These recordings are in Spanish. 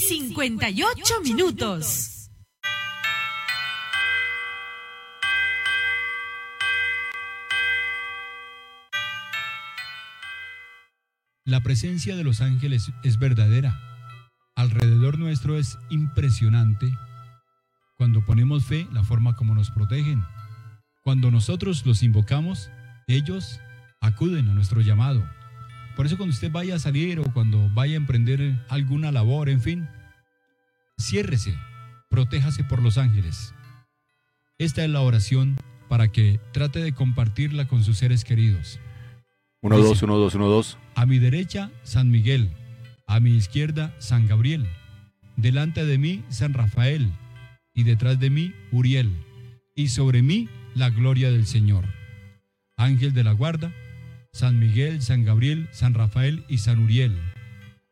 y 58 minutos. La presencia de los ángeles es verdadera. Alrededor nuestro es impresionante. Cuando ponemos fe, la forma como nos protegen. Cuando nosotros los invocamos, ellos acuden a nuestro llamado. Por eso cuando usted vaya a salir o cuando vaya a emprender alguna labor, en fin, ciérrese, protéjase por los ángeles. Esta es la oración para que trate de compartirla con sus seres queridos. 1, 2, 1, 2, 1, 2. A mi derecha, San Miguel. A mi izquierda, San Gabriel. Delante de mí, San Rafael. Y detrás de mí, Uriel. Y sobre mí, la gloria del Señor. Ángel de la guarda, San Miguel, San Gabriel, San Rafael y San Uriel.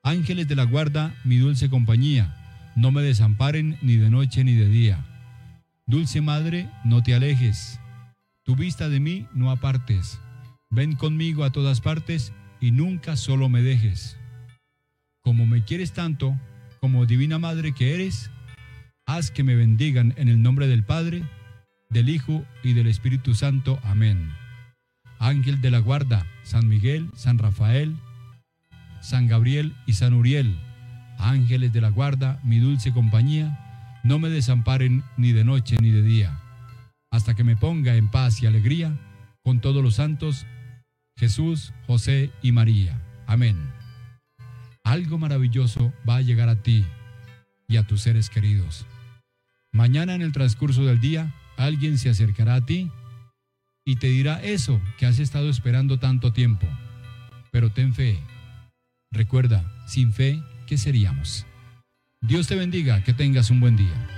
Ángeles de la guarda, mi dulce compañía, no me desamparen ni de noche ni de día. Dulce Madre, no te alejes. Tu vista de mí no apartes. Ven conmigo a todas partes y nunca solo me dejes. Como me quieres tanto, como divina Madre que eres, haz que me bendigan en el nombre del Padre, del Hijo y del Espíritu Santo. Amén. Ángel de la guarda, San Miguel, San Rafael, San Gabriel y San Uriel, ángeles de la guarda, mi dulce compañía, no me desamparen ni de noche ni de día, hasta que me ponga en paz y alegría con todos los santos, Jesús, José y María. Amén. Algo maravilloso va a llegar a ti y a tus seres queridos. Mañana en el transcurso del día, alguien se acercará a ti y te dirá eso que has estado esperando tanto tiempo. Pero ten fe. Recuerda, sin fe, ¿qué seríamos? Dios te bendiga, que tengas un buen día.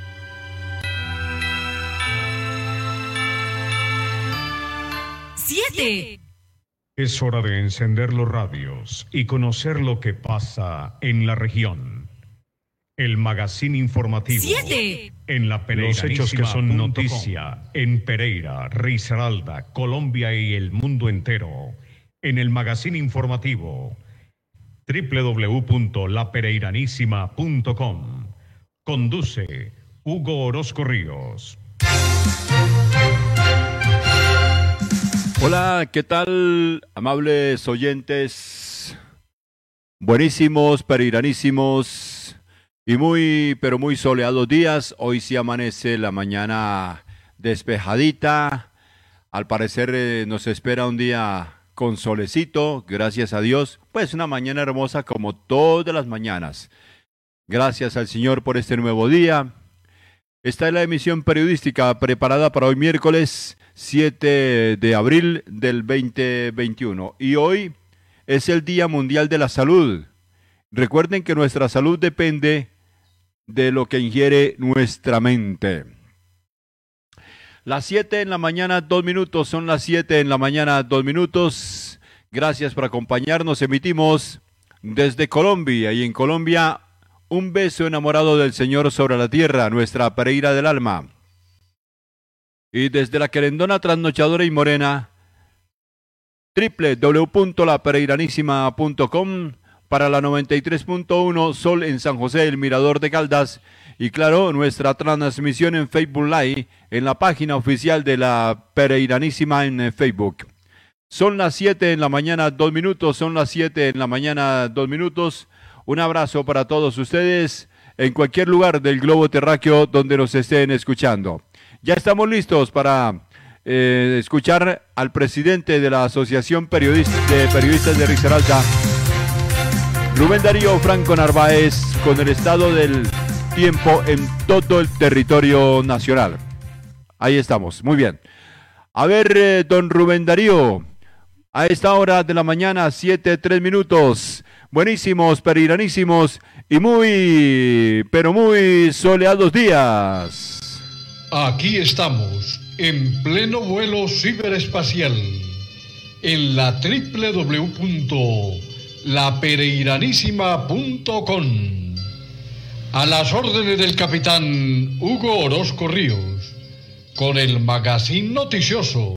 Siete. Es hora de encender los radios y conocer lo que pasa en la región. El magazine informativo. Siete. En la Los hechos que son noticia en Pereira, Risaralda, Colombia y el mundo entero. En el magazine informativo www.lapereiranísima.com. Conduce Hugo Orozco Ríos. Hola, ¿qué tal, amables oyentes? Buenísimos, pereiranísimos y muy, pero muy soleados días. Hoy sí amanece la mañana despejadita. Al parecer eh, nos espera un día con solecito, gracias a Dios. Pues una mañana hermosa como todas las mañanas. Gracias al Señor por este nuevo día. Esta es la emisión periodística preparada para hoy miércoles 7 de abril del 2021. Y hoy es el Día Mundial de la Salud. Recuerden que nuestra salud depende de lo que ingiere nuestra mente. Las 7 en la mañana, dos minutos, son las 7 en la mañana, dos minutos. Gracias por acompañarnos. Emitimos desde Colombia y en Colombia un beso enamorado del Señor sobre la tierra, nuestra Pereira del alma. Y desde la querendona trasnochadora y morena, www.lapereiranísima.com para la 93.1 Sol en San José, el Mirador de Caldas. Y claro, nuestra transmisión en Facebook Live, en la página oficial de la Pereiranísima en eh, Facebook. Son las 7 en la mañana, dos minutos, son las 7 en la mañana, dos minutos. Un abrazo para todos ustedes en cualquier lugar del globo terráqueo donde nos estén escuchando. Ya estamos listos para eh, escuchar al presidente de la Asociación de Periodistas de Risaralda, Rubén Darío Franco Narváez, con el estado del tiempo en todo el territorio nacional. Ahí estamos, muy bien. A ver, eh, don Rubén Darío, a esta hora de la mañana, siete, tres minutos. Buenísimos, periranísimos y muy, pero muy soleados días. Aquí estamos, en pleno vuelo ciberespacial, en la www.lapereiranísima.com. A las órdenes del capitán Hugo Orozco Ríos, con el magazine noticioso,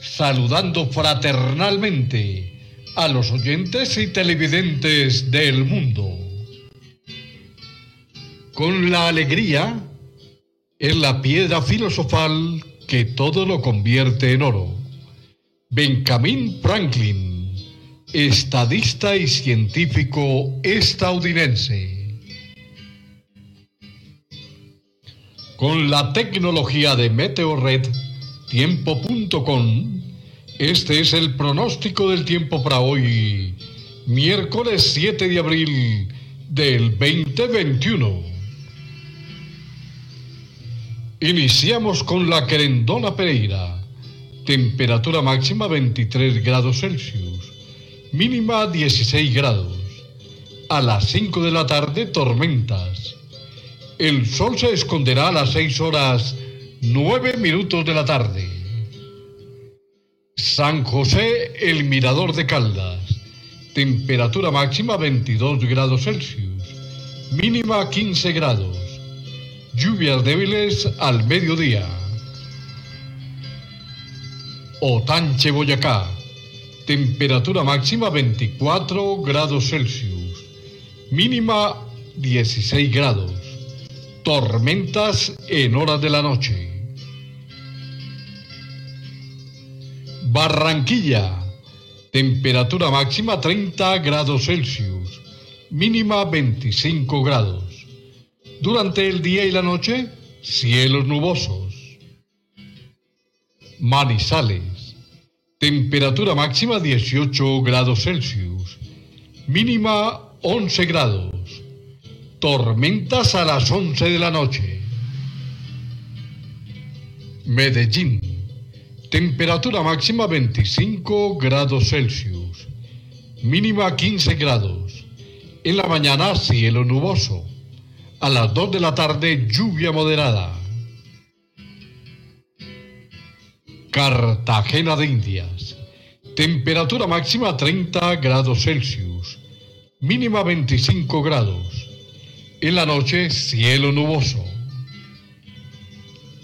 saludando fraternalmente a los oyentes y televidentes del mundo. con la alegría es la piedra filosofal que todo lo convierte en oro. Benjamin Franklin, estadista y científico estadounidense. Con la tecnología de Meteorred, tiempo.com, este es el pronóstico del tiempo para hoy, miércoles 7 de abril del 2021. Iniciamos con la querendona Pereira. Temperatura máxima 23 grados Celsius. Mínima 16 grados. A las 5 de la tarde tormentas. El sol se esconderá a las 6 horas 9 minutos de la tarde. San José, el Mirador de Caldas. Temperatura máxima 22 grados Celsius. Mínima 15 grados. Lluvias débiles al mediodía. Otanche, Boyacá. Temperatura máxima 24 grados Celsius. Mínima 16 grados. Tormentas en horas de la noche. Barranquilla. Temperatura máxima 30 grados Celsius. Mínima 25 grados. Durante el día y la noche, cielos nubosos. Manizales. Temperatura máxima 18 grados Celsius. Mínima 11 grados. Tormentas a las 11 de la noche. Medellín. Temperatura máxima 25 grados Celsius. Mínima 15 grados. En la mañana cielo nuboso. A las 2 de la tarde, lluvia moderada. Cartagena de Indias. Temperatura máxima 30 grados Celsius. Mínima 25 grados. En la noche, cielo nuboso.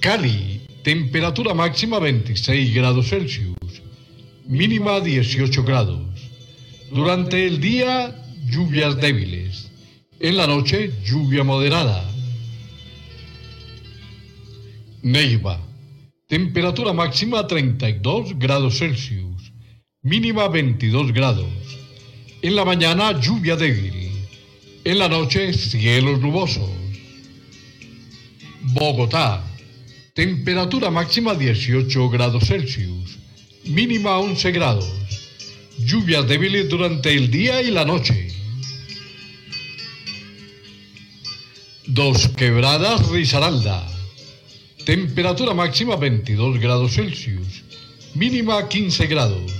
Cali. Temperatura máxima 26 grados Celsius. Mínima 18 grados. Durante el día, lluvias débiles. En la noche, lluvia moderada. Neiva. Temperatura máxima 32 grados Celsius. Mínima 22 grados. En la mañana, lluvia débil. En la noche, cielos nubosos. Bogotá. Temperatura máxima 18 grados Celsius. Mínima 11 grados. Lluvias débiles durante el día y la noche. Dos Quebradas Risaralda. Temperatura máxima 22 grados Celsius. Mínima 15 grados.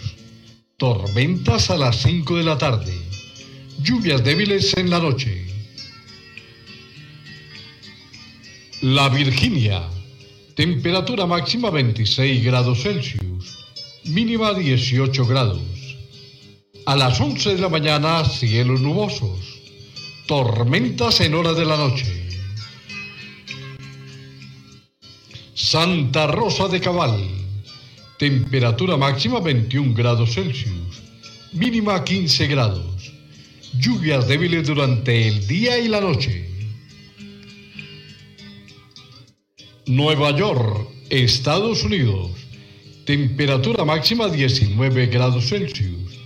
Tormentas a las 5 de la tarde. Lluvias débiles en la noche. La Virginia. Temperatura máxima 26 grados Celsius. Mínima 18 grados. A las 11 de la mañana, cielos nubosos. Tormentas en horas de la noche. Santa Rosa de Cabal. Temperatura máxima 21 grados Celsius. Mínima 15 grados. Lluvias débiles durante el día y la noche. Nueva York, Estados Unidos. Temperatura máxima 19 grados Celsius.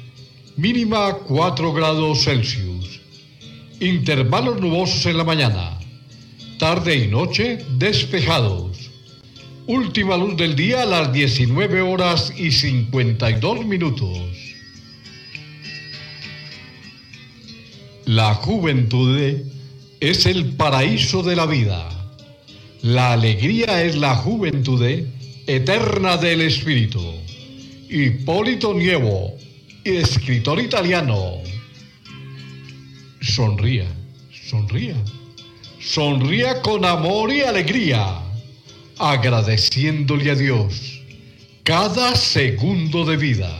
Mínima 4 grados Celsius. Intervalos nubosos en la mañana. Tarde y noche despejados. Última luz del día a las 19 horas y 52 minutos. La juventud es el paraíso de la vida. La alegría es la juventud eterna del espíritu. Hipólito Nievo, escritor italiano. Sonría, sonría, sonría con amor y alegría agradeciéndole a Dios cada segundo de vida.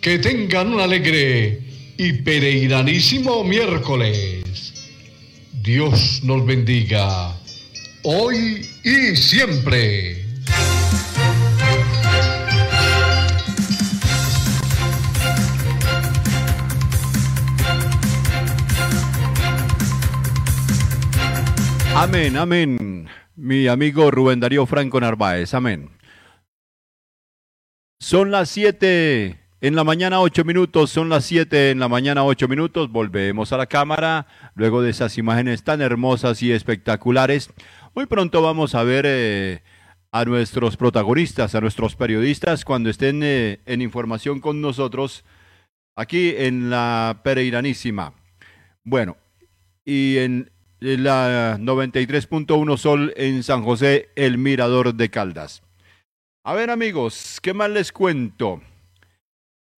Que tengan un alegre y pereiranísimo miércoles. Dios nos bendiga hoy y siempre. Amén, amén. Mi amigo Rubén Darío Franco Narváez, amén. Son las 7 en la mañana, 8 minutos, son las 7 en la mañana, 8 minutos. Volvemos a la cámara luego de esas imágenes tan hermosas y espectaculares. Muy pronto vamos a ver eh, a nuestros protagonistas, a nuestros periodistas, cuando estén eh, en información con nosotros aquí en la Pereiranísima. Bueno, y en la 93.1 Sol en San José, el Mirador de Caldas. A ver amigos, ¿qué más les cuento?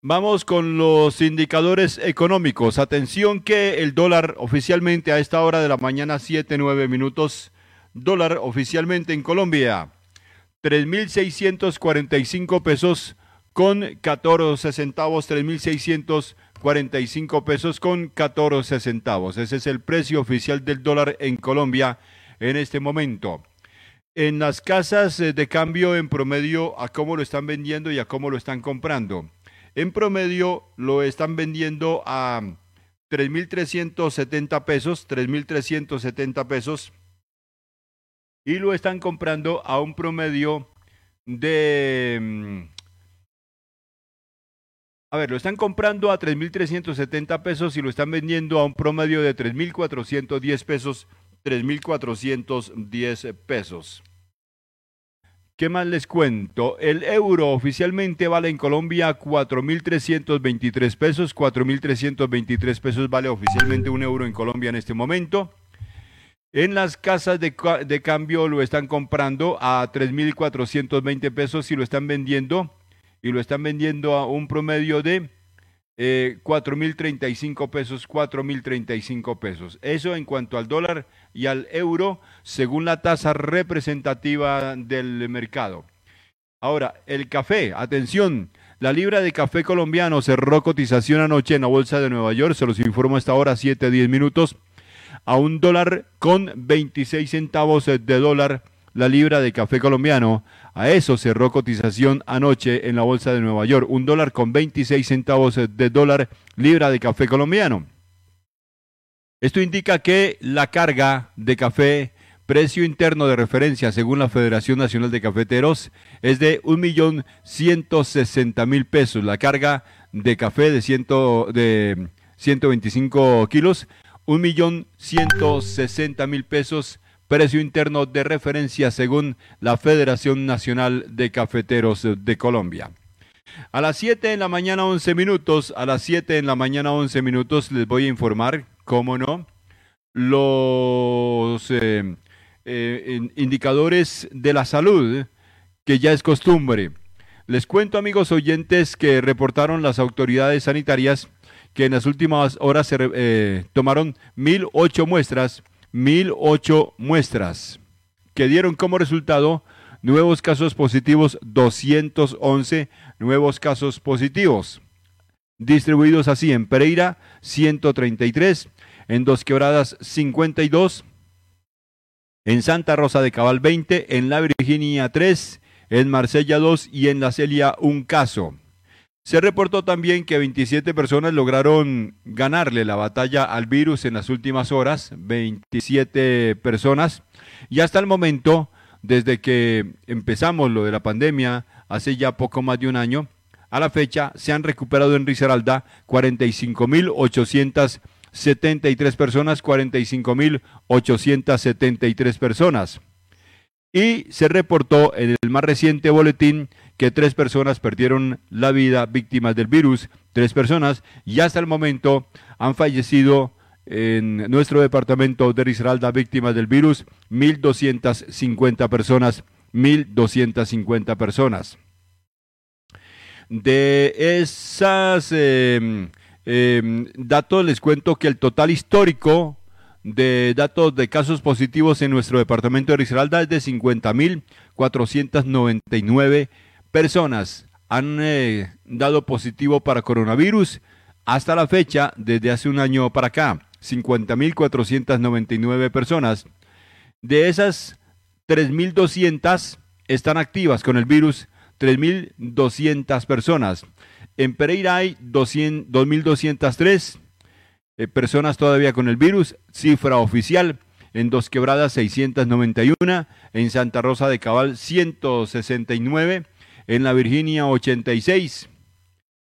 Vamos con los indicadores económicos. Atención que el dólar oficialmente a esta hora de la mañana, 7, 9 minutos, dólar oficialmente en Colombia, 3.645 pesos con 14 centavos, 3.645 pesos con 14 centavos. Ese es el precio oficial del dólar en Colombia en este momento. En las casas eh, de cambio en promedio a cómo lo están vendiendo y a cómo lo están comprando. En promedio lo están vendiendo a 3.370 pesos, 3.370 pesos. Y lo están comprando a un promedio de... A ver, lo están comprando a 3.370 pesos y lo están vendiendo a un promedio de 3.410 pesos, 3.410 pesos. ¿Qué más les cuento? El euro oficialmente vale en Colombia 4.323 pesos. 4.323 pesos vale oficialmente un euro en Colombia en este momento. En las casas de, de cambio lo están comprando a 3.420 pesos y lo están vendiendo. Y lo están vendiendo a un promedio de eh, 4.035 pesos, 4.035 pesos. Eso en cuanto al dólar y al euro, según la tasa representativa del mercado. Ahora, el café, atención, la libra de café colombiano cerró cotización anoche en la bolsa de Nueva York, se los informo hasta ahora, 7, 10 minutos, a un dólar con 26 centavos de dólar la libra de café colombiano. A eso cerró cotización anoche en la bolsa de Nueva York, un dólar con 26 centavos de dólar libra de café colombiano. Esto indica que la carga de café, precio interno de referencia según la Federación Nacional de Cafeteros, es de 1.160.000 pesos. La carga de café de, ciento, de 125 kilos, 1.160.000 pesos precio interno de referencia según la Federación Nacional de Cafeteros de Colombia. A las 7 en la mañana 11 minutos, a las 7 en la mañana 11 minutos les voy a informar, cómo no, los eh, eh, indicadores de la salud, que ya es costumbre. Les cuento, amigos oyentes, que reportaron las autoridades sanitarias que en las últimas horas se eh, tomaron 1.008 muestras 1008 muestras, que dieron como resultado nuevos casos positivos 211 nuevos casos positivos, distribuidos así en Pereira 133, en Dos Quebradas 52, en Santa Rosa de Cabal 20, en La Virginia 3, en Marsella 2 y en La Celia un caso. Se reportó también que 27 personas lograron ganarle la batalla al virus en las últimas horas, 27 personas, y hasta el momento, desde que empezamos lo de la pandemia, hace ya poco más de un año, a la fecha se han recuperado en Risaralda 45.873 personas, 45.873 personas. Y se reportó en el más reciente boletín que tres personas perdieron la vida víctimas del virus, tres personas, y hasta el momento han fallecido en nuestro departamento de Risaralda víctimas del virus 1.250 personas, 1.250 personas. De esas em, em, datos les cuento que el total histórico de datos de casos positivos en nuestro departamento de Risaralda es de 50.499 personas han eh, dado positivo para coronavirus hasta la fecha, desde hace un año para acá, 50.499 personas. De esas, 3.200 están activas con el virus, 3.200 personas. En Pereira hay 2.203 eh, personas todavía con el virus, cifra oficial. en Dos Quebradas 691, en Santa Rosa de Cabal 169, en la Virginia 86,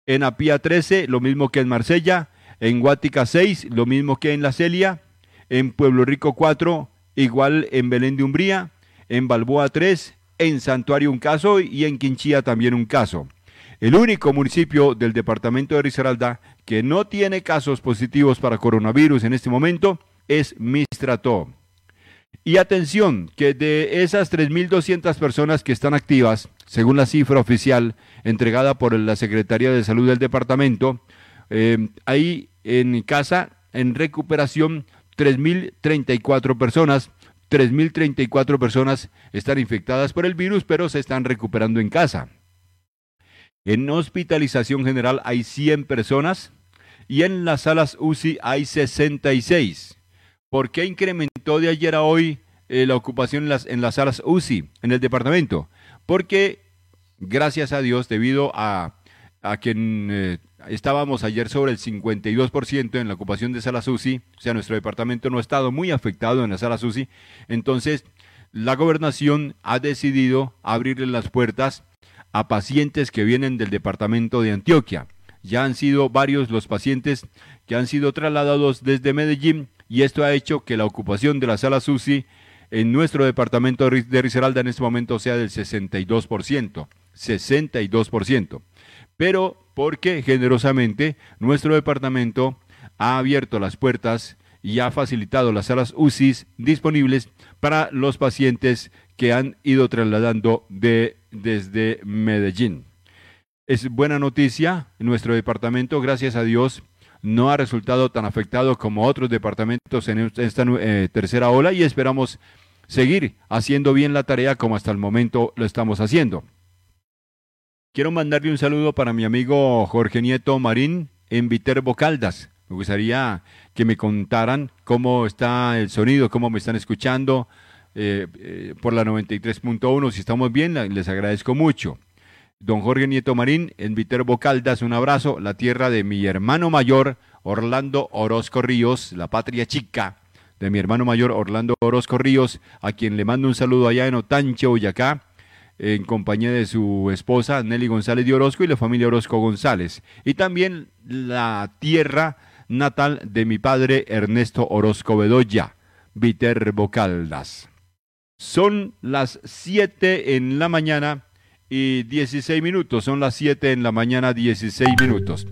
en Apía 13, lo mismo que en Marsella, en Guática 6, lo mismo que en La Celia, en Pueblo Rico 4, igual en Belén de Umbría, en Balboa 3, en Santuario un caso y en Quinchía también un caso. El único municipio del departamento de Risaralda que no tiene casos positivos para coronavirus en este momento es Mistrató. Y atención, que de esas 3.200 personas que están activas, según la cifra oficial entregada por la Secretaría de Salud del departamento, eh, hay en casa, en recuperación, 3.034 personas. 3.034 personas están infectadas por el virus, pero se están recuperando en casa. En hospitalización general hay 100 personas y en las salas UCI hay 66. ¿Por qué incrementó de ayer a hoy eh, la ocupación en las, en las salas UCI en el departamento? Porque, gracias a Dios, debido a, a que eh, estábamos ayer sobre el 52% en la ocupación de salas UCI, o sea, nuestro departamento no ha estado muy afectado en las salas UCI, entonces la gobernación ha decidido abrirle las puertas a pacientes que vienen del departamento de Antioquia. Ya han sido varios los pacientes que han sido trasladados desde Medellín y esto ha hecho que la ocupación de la sala UCI en nuestro departamento de Risaralda en este momento sea del 62%. 62%. Pero porque generosamente nuestro departamento ha abierto las puertas y ha facilitado las salas UCI disponibles para los pacientes que han ido trasladando de, desde Medellín. Es buena noticia, nuestro departamento, gracias a Dios, no ha resultado tan afectado como otros departamentos en esta eh, tercera ola y esperamos seguir haciendo bien la tarea como hasta el momento lo estamos haciendo. Quiero mandarle un saludo para mi amigo Jorge Nieto Marín en Viterbo Caldas. Me gustaría que me contaran cómo está el sonido, cómo me están escuchando eh, eh, por la 93.1. Si estamos bien, les agradezco mucho. Don Jorge Nieto Marín, en Viterbo Caldas, un abrazo, la tierra de mi hermano mayor, Orlando Orozco Ríos, la patria chica de mi hermano mayor, Orlando Orozco Ríos, a quien le mando un saludo allá en Otanche, Boyacá, en compañía de su esposa Nelly González de Orozco y la familia Orozco González. Y también la tierra natal de mi padre Ernesto Orozco Bedoya, Viterbo Caldas. Son las 7 en la mañana y 16 minutos. Son las 7 en la mañana, 16 minutos.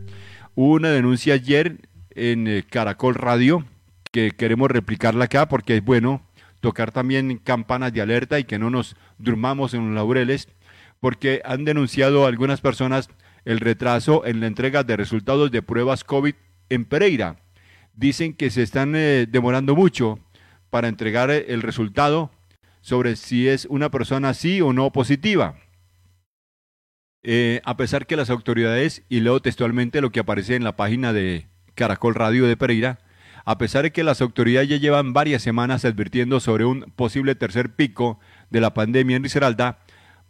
Hubo una denuncia ayer en eh, Caracol Radio que queremos replicarla acá porque es bueno tocar también campanas de alerta y que no nos durmamos en los laureles porque han denunciado algunas personas el retraso en la entrega de resultados de pruebas COVID en Pereira. Dicen que se están eh, demorando mucho para entregar eh, el resultado sobre si es una persona sí o no positiva. Eh, a pesar que las autoridades, y leo textualmente lo que aparece en la página de Caracol Radio de Pereira, a pesar de que las autoridades ya llevan varias semanas advirtiendo sobre un posible tercer pico de la pandemia en Risaralda,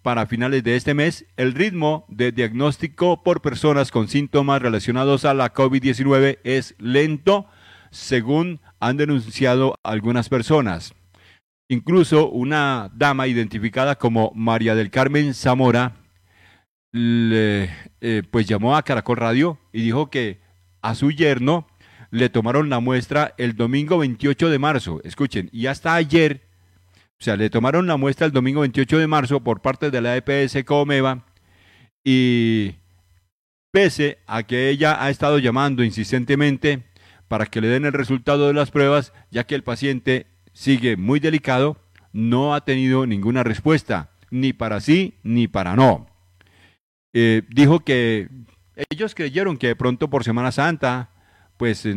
para finales de este mes, el ritmo de diagnóstico por personas con síntomas relacionados a la COVID-19 es lento, según han denunciado algunas personas. Incluso una dama identificada como María del Carmen Zamora, le, eh, pues llamó a Caracol Radio y dijo que a su yerno le tomaron la muestra el domingo 28 de marzo. Escuchen, y hasta ayer, o sea, le tomaron la muestra el domingo 28 de marzo por parte de la EPS Comeva y pese a que ella ha estado llamando insistentemente para que le den el resultado de las pruebas, ya que el paciente sigue muy delicado, no ha tenido ninguna respuesta, ni para sí ni para no. Eh, dijo que ellos creyeron que de pronto por Semana Santa, pues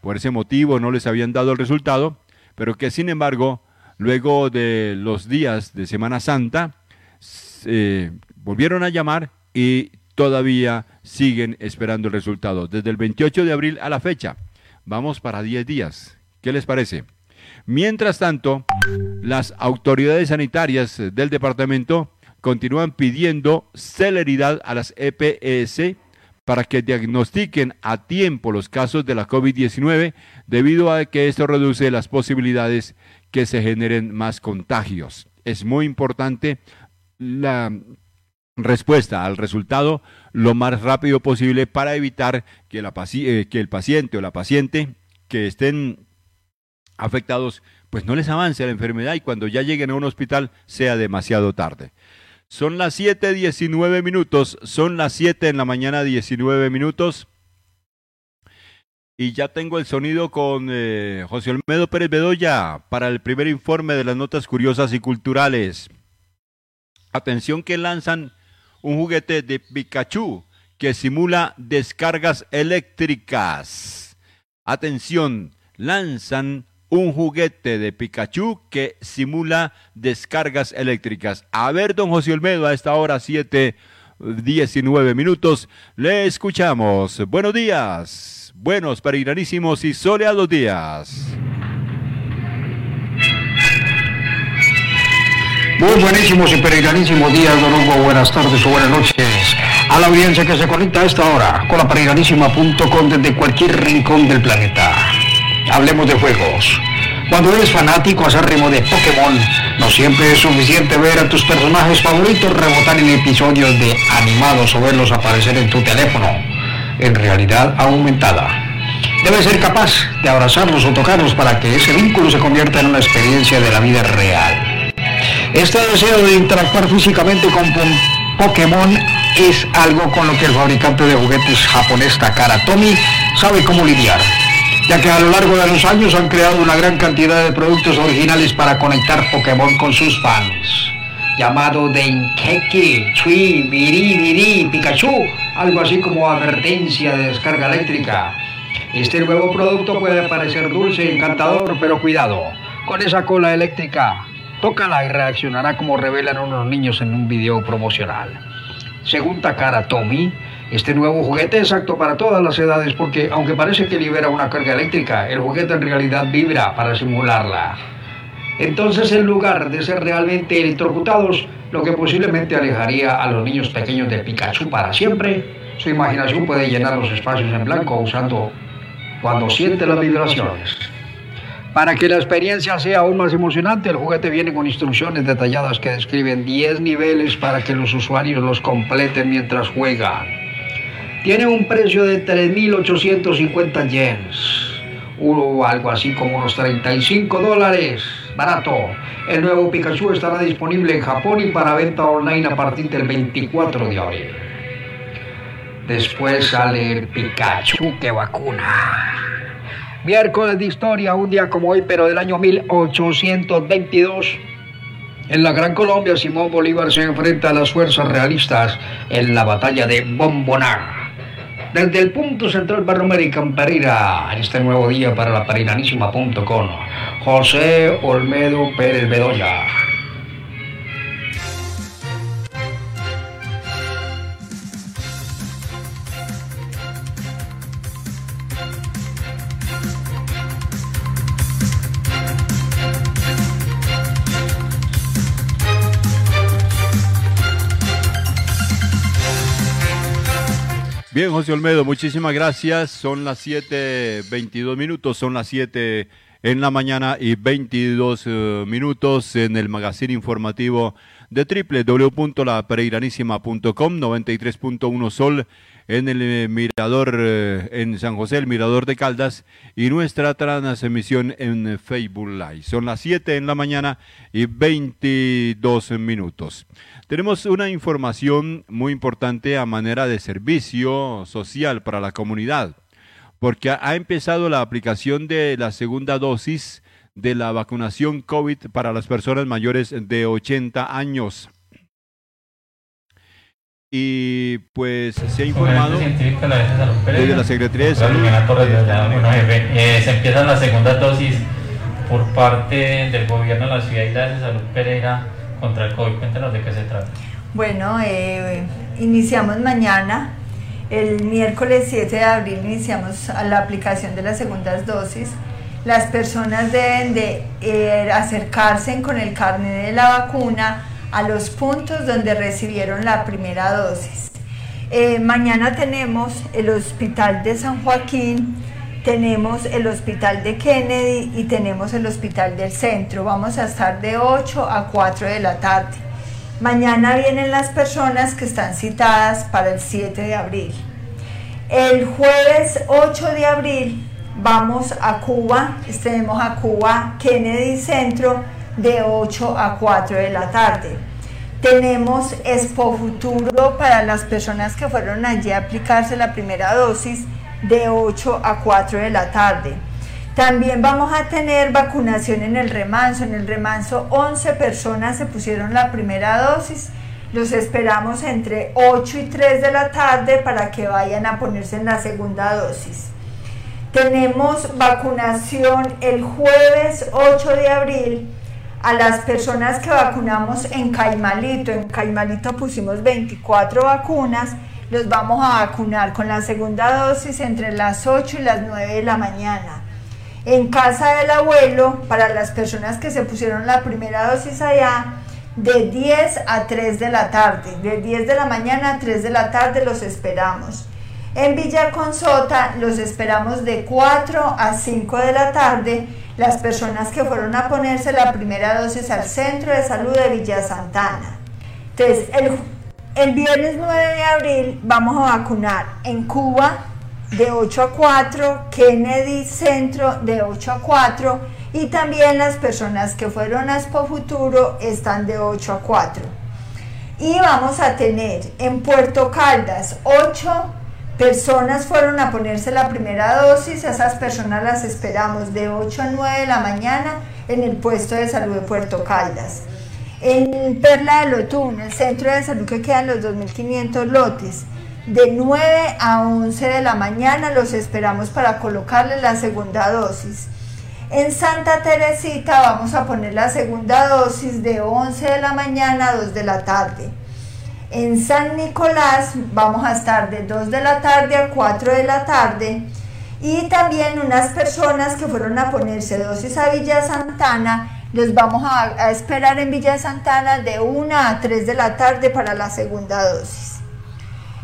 por ese motivo no les habían dado el resultado, pero que sin embargo, luego de los días de Semana Santa, eh, volvieron a llamar y todavía siguen esperando el resultado. Desde el 28 de abril a la fecha, vamos para 10 días. ¿Qué les parece? Mientras tanto, las autoridades sanitarias del departamento continúan pidiendo celeridad a las EPS para que diagnostiquen a tiempo los casos de la COVID-19 debido a que esto reduce las posibilidades que se generen más contagios. Es muy importante la respuesta al resultado lo más rápido posible para evitar que, eh, que el paciente o la paciente que estén afectados pues no les avance la enfermedad y cuando ya lleguen a un hospital sea demasiado tarde. Son las 7.19 minutos, son las 7 en la mañana 19 minutos. Y ya tengo el sonido con eh, José Olmedo Pérez Bedoya para el primer informe de las notas curiosas y culturales. Atención que lanzan un juguete de Pikachu que simula descargas eléctricas. Atención, lanzan un juguete de Pikachu que simula descargas eléctricas. A ver, don José Olmedo, a esta hora 7, 19 minutos, le escuchamos. Buenos días, buenos, peregrinísimos y soleados días. Muy buenísimos y peregrinísimos días, don Hugo. Buenas tardes o buenas noches. A la audiencia que se conecta a esta hora con la peregranísima.com desde cualquier rincón del planeta. Hablemos de juegos. Cuando eres fanático acérrimo de Pokémon, no siempre es suficiente ver a tus personajes favoritos rebotar en episodios de animados o verlos aparecer en tu teléfono, en realidad aumentada. Debes ser capaz de abrazarlos o tocarlos para que ese vínculo se convierta en una experiencia de la vida real. Este deseo de interactuar físicamente con Pokémon es algo con lo que el fabricante de juguetes japonés Takara Tomy sabe cómo lidiar ya que a lo largo de los años han creado una gran cantidad de productos originales para conectar Pokémon con sus fans. Llamado Denkeki, Chui, Viri, Pikachu, algo así como advertencia de descarga eléctrica. Este nuevo producto puede parecer dulce y encantador, pero cuidado, con esa cola eléctrica, tócala y reaccionará como revelan unos niños en un video promocional. Según Takara Tomy, este nuevo juguete es apto para todas las edades porque aunque parece que libera una carga eléctrica, el juguete en realidad vibra para simularla. Entonces en lugar de ser realmente electrocutados, lo que posiblemente alejaría a los niños pequeños de Pikachu para siempre, su imaginación puede llenar los espacios en blanco usando cuando siente las vibraciones. Para que la experiencia sea aún más emocionante, el juguete viene con instrucciones detalladas que describen 10 niveles para que los usuarios los completen mientras juegan. Tiene un precio de 3.850 yens, o algo así como unos 35 dólares. Barato. El nuevo Pikachu estará disponible en Japón y para venta online a partir del 24 de abril. Después sale el Pikachu que vacuna. Miércoles de historia, un día como hoy, pero del año 1822. En la Gran Colombia, Simón Bolívar se enfrenta a las fuerzas realistas en la batalla de Bombonar. Desde el punto central Barrio American Pereira, en este nuevo día para la perinanísima.com, José Olmedo Pérez Bedoya. Bien, José Olmedo, muchísimas gracias. Son las 7.22 minutos, son las 7 en la mañana y 22 eh, minutos en el magazine informativo de www.lapereiranísima.com, 93.1 Sol en el eh, Mirador eh, en San José, el Mirador de Caldas y nuestra transmisión en Facebook Live. Son las 7 en la mañana y 22 minutos. Tenemos una información muy importante a manera de servicio social para la comunidad, porque ha empezado la aplicación de la segunda dosis de la vacunación COVID para las personas mayores de 80 años. Y pues se ha informado desde la Secretaría de Salud. Eh, se empieza la segunda dosis por parte del gobierno de la ciudad y la de Salud Pereira contra el COVID. Cuéntanos de qué se trata. Bueno, eh, iniciamos mañana, el miércoles 7 de abril iniciamos la aplicación de las segundas dosis. Las personas deben de eh, acercarse con el carnet de la vacuna a los puntos donde recibieron la primera dosis. Eh, mañana tenemos el Hospital de San Joaquín, tenemos el Hospital de Kennedy y tenemos el Hospital del Centro. Vamos a estar de 8 a 4 de la tarde. Mañana vienen las personas que están citadas para el 7 de abril. El jueves 8 de abril vamos a Cuba, tenemos a Cuba Kennedy Centro de 8 a 4 de la tarde. Tenemos Expo Futuro para las personas que fueron allí a aplicarse la primera dosis de 8 a 4 de la tarde. También vamos a tener vacunación en el remanso. En el remanso 11 personas se pusieron la primera dosis. Los esperamos entre 8 y 3 de la tarde para que vayan a ponerse en la segunda dosis. Tenemos vacunación el jueves 8 de abril a las personas que vacunamos en Caimalito. En Caimalito pusimos 24 vacunas. Los vamos a vacunar con la segunda dosis entre las 8 y las 9 de la mañana. En casa del abuelo, para las personas que se pusieron la primera dosis allá, de 10 a 3 de la tarde. De 10 de la mañana a 3 de la tarde los esperamos. En Villa Consota los esperamos de 4 a 5 de la tarde las personas que fueron a ponerse la primera dosis al Centro de Salud de Villa Santana. Entonces, el, el viernes 9 de abril vamos a vacunar en Cuba de 8 a 4, Kennedy Centro de 8 a 4 y también las personas que fueron a Expo Futuro están de 8 a 4. Y vamos a tener en Puerto Caldas 8 personas fueron a ponerse la primera dosis, esas personas las esperamos de 8 a 9 de la mañana en el puesto de salud de Puerto Caldas. En Perla de Lotún, el centro de salud que quedan los 2.500 lotes, de 9 a 11 de la mañana los esperamos para colocarle la segunda dosis. En Santa Teresita vamos a poner la segunda dosis de 11 de la mañana a 2 de la tarde. En San Nicolás vamos a estar de 2 de la tarde a 4 de la tarde y también unas personas que fueron a ponerse dosis a Villa Santana, los vamos a, esperar en Villa Santana de 1 a 3 de la tarde para la segunda dosis.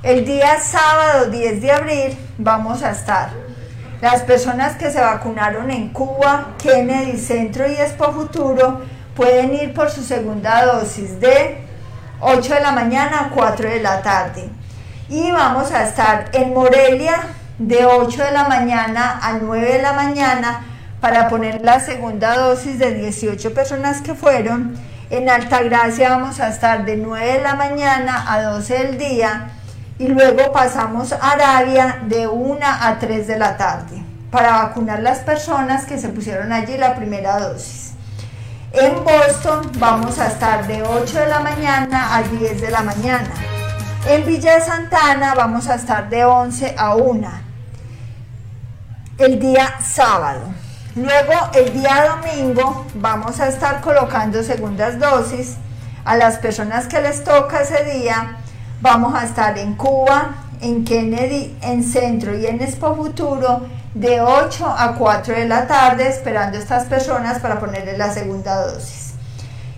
El día sábado 10 de abril vamos a estar las personas que se vacunaron en Cuba, Kennedy Centro y Expo Futuro pueden ir por su segunda dosis de 8 de la mañana a 4 de la tarde. Y vamos a estar en Morelia de 8 de la mañana a 9 de la mañana para poner la segunda dosis de 18 personas que fueron. En Altagracia vamos a estar de 9 de la mañana a 12 del día y luego pasamos a Arabia de 1 a 3 de la tarde para vacunar las personas que se pusieron allí la primera dosis. En Boston vamos a estar de 8 de la mañana a 10 de la mañana. En Villa de Santana vamos a estar de 11 a 1 el día sábado. Luego el día domingo vamos a estar colocando segundas dosis a las personas que les toca ese día. Vamos a estar en Cuba, en Kennedy, en Centro y en Expo Futuro de 8 a 4 de la tarde esperando a estas personas para ponerle la segunda dosis.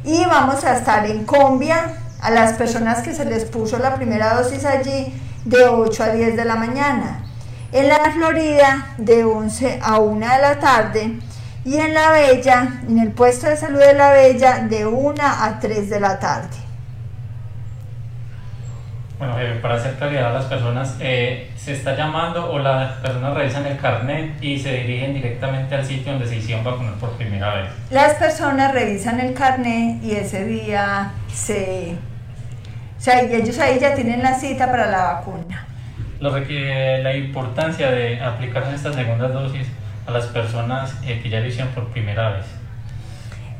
Y vamos a estar en Combia a las personas que se les puso la primera dosis allí de 8 a 10 de la mañana. En la Florida de 11 a 1 de la tarde y en La Bella, en el puesto de salud de La Bella de 1 a 3 de la tarde. Bueno, eh, para hacer claridad a las personas, eh, se está llamando o las personas revisan el carnet y se dirigen directamente al sitio donde se hicieron vacunar por primera vez. Las personas revisan el carnet y ese día se... O sea, ellos ahí ya tienen la cita para la vacuna. Lo la importancia de aplicarse estas segundas dosis a las personas eh, que ya lo hicieron por primera vez.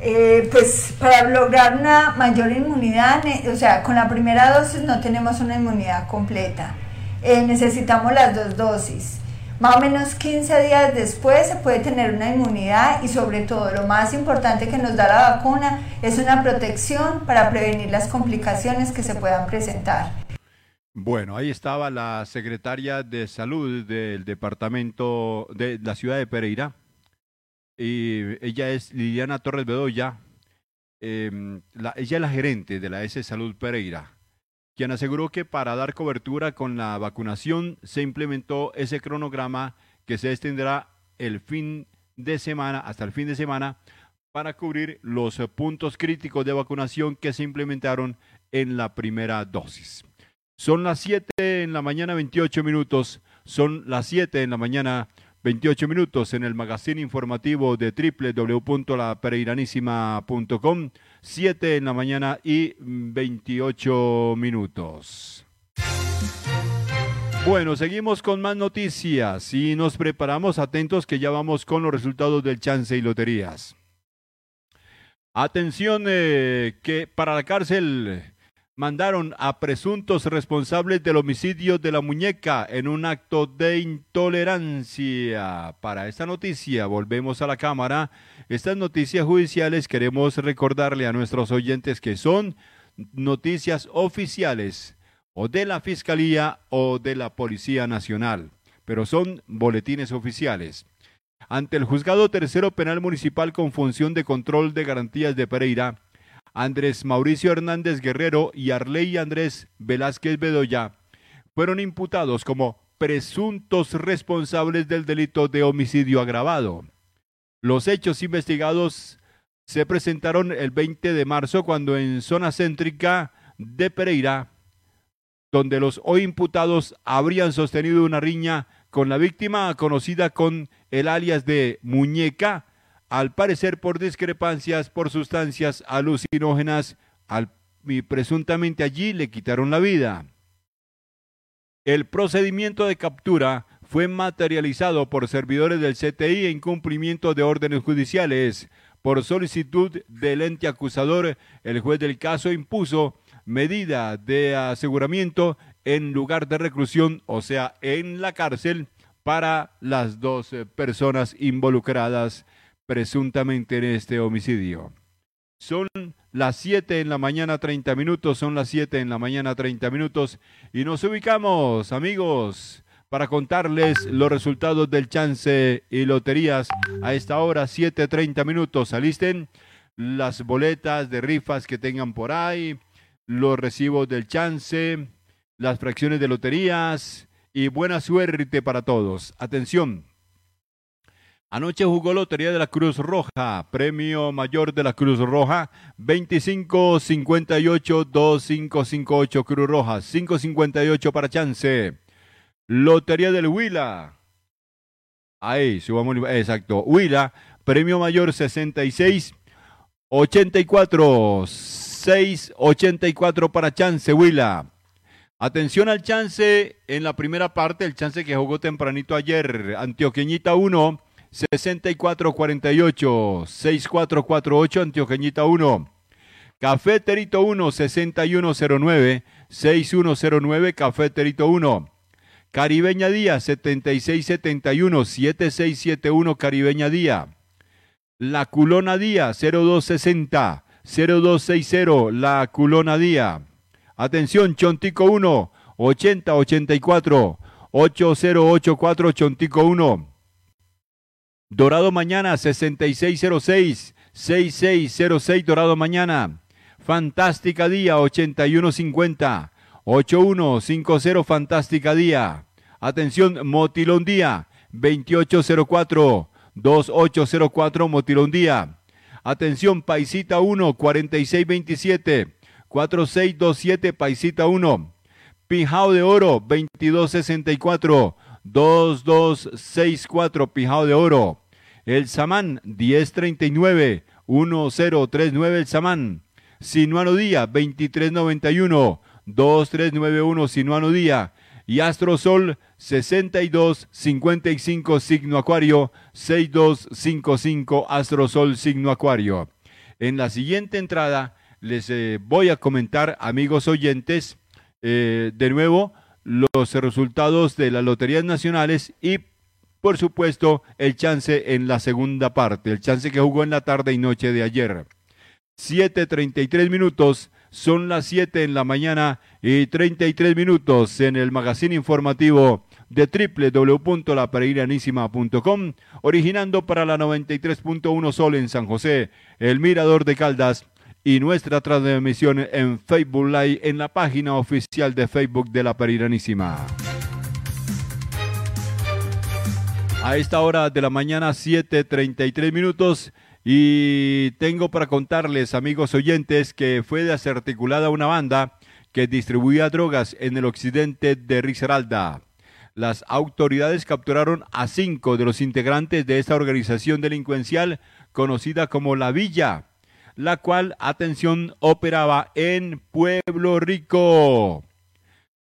Eh, pues para lograr una mayor inmunidad, o sea, con la primera dosis no tenemos una inmunidad completa. Eh, necesitamos las dos dosis. Más o menos 15 días después se puede tener una inmunidad y sobre todo lo más importante que nos da la vacuna es una protección para prevenir las complicaciones que se puedan presentar. Bueno, ahí estaba la secretaria de salud del departamento de la ciudad de Pereira, y ella es Liliana Torres Bedoya. Em, ella es la gerente de la S Salud Pereira. quien aseguró que para dar cobertura con la vacunación se implementó ese cronograma que se extenderá el fin de semana, hasta el fin de semana, para cubrir los puntos críticos de vacunación que se implementaron en la primera dosis. Son las 7 en la mañana 28 minutos, son las 7 en la mañana 28 minutos en el magazine informativo de www.lapereiranísima.com, 7 en la mañana y 28 minutos. Bueno, seguimos con más noticias y nos preparamos atentos que ya vamos con los resultados del chance y loterías. Atención eh, que para la cárcel mandaron a presuntos responsables del homicidio de la muñeca en un acto de intolerancia. Para esta noticia, volvemos a la Cámara. Estas noticias judiciales queremos recordarle a nuestros oyentes que son noticias oficiales o de la Fiscalía o de la Policía Nacional, pero son boletines oficiales. Ante el Juzgado Tercero Penal Municipal con función de control de garantías de Pereira, Andrés Mauricio Hernández Guerrero y Arley Andrés Velázquez Bedoya fueron imputados como presuntos responsables del delito de homicidio agravado. Los hechos investigados se presentaron el 20 de marzo cuando en zona céntrica de Pereira, donde los hoy imputados habrían sostenido una riña con la víctima conocida con el alias de Muñeca, al parecer por discrepancias por sustancias alucinógenas, al, y presuntamente allí le quitaron la vida. El procedimiento de captura fue materializado por servidores del CTI en cumplimiento de órdenes judiciales. Por solicitud del ente acusador, el juez del caso impuso medida de aseguramiento en lugar de reclusión, o sea, en la cárcel, para las dos personas involucradas presuntamente en este homicidio. Son las 7 en la mañana 30 minutos, son las 7 en la mañana 30 minutos y nos ubicamos, amigos, para contarles los resultados del chance y loterías a esta hora 7.30 minutos. Alisten las boletas de rifas que tengan por ahí, los recibos del chance, las fracciones de loterías y buena suerte para todos. Atención. Anoche jugó Lotería de la Cruz Roja, premio mayor de la Cruz Roja, 2558-2558 Cruz Roja, 558 para chance. Lotería del Huila. Ahí, subamos, exacto. Huila, premio mayor 66 84 684 para chance Huila. Atención al chance en la primera parte, el chance que jugó tempranito ayer. Antioqueñita 1, 6448, 6448, Antioqueñita 1. Cafeterito 1, 6109, 6109, Cafeterito 1. Caribeña Día, 7671, 7671, Caribeña Día. La Culona Día, 0260, 0260, La Culona Día. Atención, Chontico 1, 8084, 8084, Chontico 1. Dorado Mañana 6606 6606 Dorado Mañana. Fantástica Día 8150 8150 Fantástica Día. Atención Motilón Día 2804 2804 Motilón Día. Atención Paisita 1 4627 4627 Paisita 1. Pijao de Oro 2264 2264 Pijao de Oro. El Samán 1039 1039 El Samán. Sinuano Día 2391 2391 Sinuano Día. Y Astrosol 6255 signo Acuario 6255 Astrosol signo Acuario. En la siguiente entrada les eh, voy a comentar, amigos oyentes, eh, de nuevo los resultados de las loterías nacionales y por supuesto el chance en la segunda parte, el chance que jugó en la tarde y noche de ayer. 7.33 minutos, son las 7 en la mañana y 33 minutos en el magazine informativo de www.lapereiranísima.com, originando para la 93.1 Sol en San José, el Mirador de Caldas y nuestra transmisión en Facebook Live en la página oficial de Facebook de la Periranísima. A esta hora de la mañana, 7:33 minutos. Y tengo para contarles, amigos oyentes, que fue desarticulada una banda que distribuía drogas en el occidente de Risaralda. Las autoridades capturaron a cinco de los integrantes de esta organización delincuencial conocida como La Villa, la cual, atención, operaba en Pueblo Rico.